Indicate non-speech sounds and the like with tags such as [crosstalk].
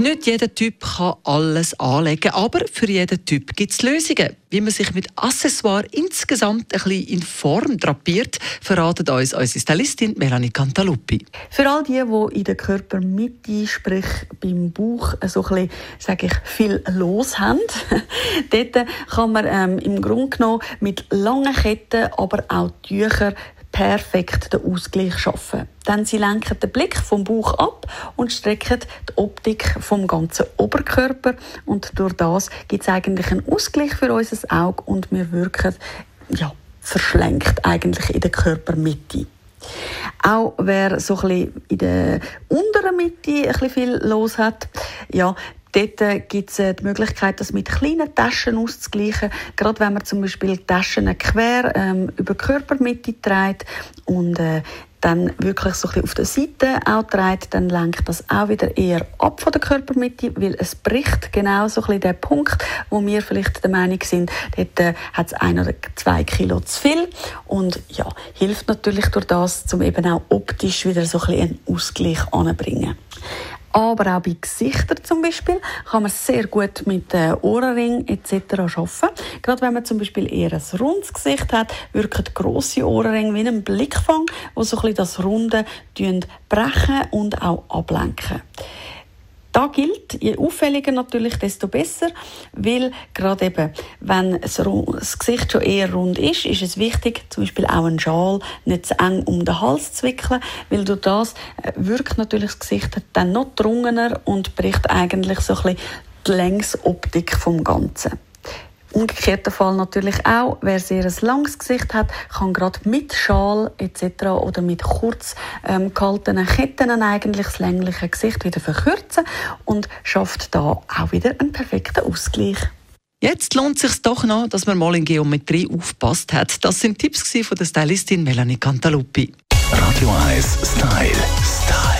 Nicht jeder Typ kann alles anlegen, aber für jeden Typ gibt es Lösungen. Wie man sich mit Accessoires insgesamt ein bisschen in Form drapiert, verratet uns unsere Stylistin Melanie Cantaluppi. Für all die, die in der Körpermitte, sprich beim Bauch, so ein bisschen, ich, viel los haben, [laughs] dort kann man ähm, im Grunde genommen mit langen Ketten, aber auch Tüchern perfekt den Ausgleich schaffen. Denn sie lenken den Blick vom Bauch ab und strecken die Optik vom ganzen Oberkörper und durch das gibt es eigentlich einen Ausgleich für unser Auge und wir wirken ja, verschlenkt eigentlich in der Körpermitte. Auch wer so ein bisschen in der unteren Mitte ein bisschen viel los hat, ja, Dort äh, gibt es äh, die Möglichkeit, das mit kleinen Taschen auszugleichen. Gerade wenn man zum Beispiel Taschen quer ähm, über die Körpermitte trägt und äh, dann wirklich so ein bisschen auf der Seite auch trägt, dann lenkt das auch wieder eher ab von der Körpermitte, weil es bricht genau so ein bisschen den Punkt, wo wir vielleicht der Meinung sind, dort äh, hat es ein oder zwei Kilo zu viel und ja, hilft natürlich durch das, um eben auch optisch wieder so ein bisschen einen Ausgleich anzubringen. Aber auch bei Gesichtern zum Beispiel kann man sehr gut mit äh, Ohrenring etc. arbeiten. Gerade wenn man zum Beispiel eher ein rundes Gesicht hat, wirken grosse Ohrringe wie ein Blickfang, wo so ein bisschen das Runde brechen und auch ablenken. Da gilt, je auffälliger natürlich, desto besser, weil gerade eben, wenn das Gesicht schon eher rund ist, ist es wichtig, zum Beispiel auch einen Schal nicht zu eng um den Hals zu wickeln, weil durch das äh, wirkt natürlich das Gesicht dann noch drungener und bricht eigentlich so ein bisschen die Längsoptik vom Ganzen. Umgekehrter Fall natürlich auch, wer sehr ein langes Gesicht hat, kann gerade mit Schal etc. oder mit kurz ähm, gehaltenen Ketten eigentlich das längliche Gesicht wieder verkürzen und schafft da auch wieder einen perfekten Ausgleich. Jetzt lohnt es sich doch noch, dass man mal in Geometrie aufpasst hat. Das sind Tipps von der Stylistin Melanie Cantaluppi. Radio 1 Style. Style.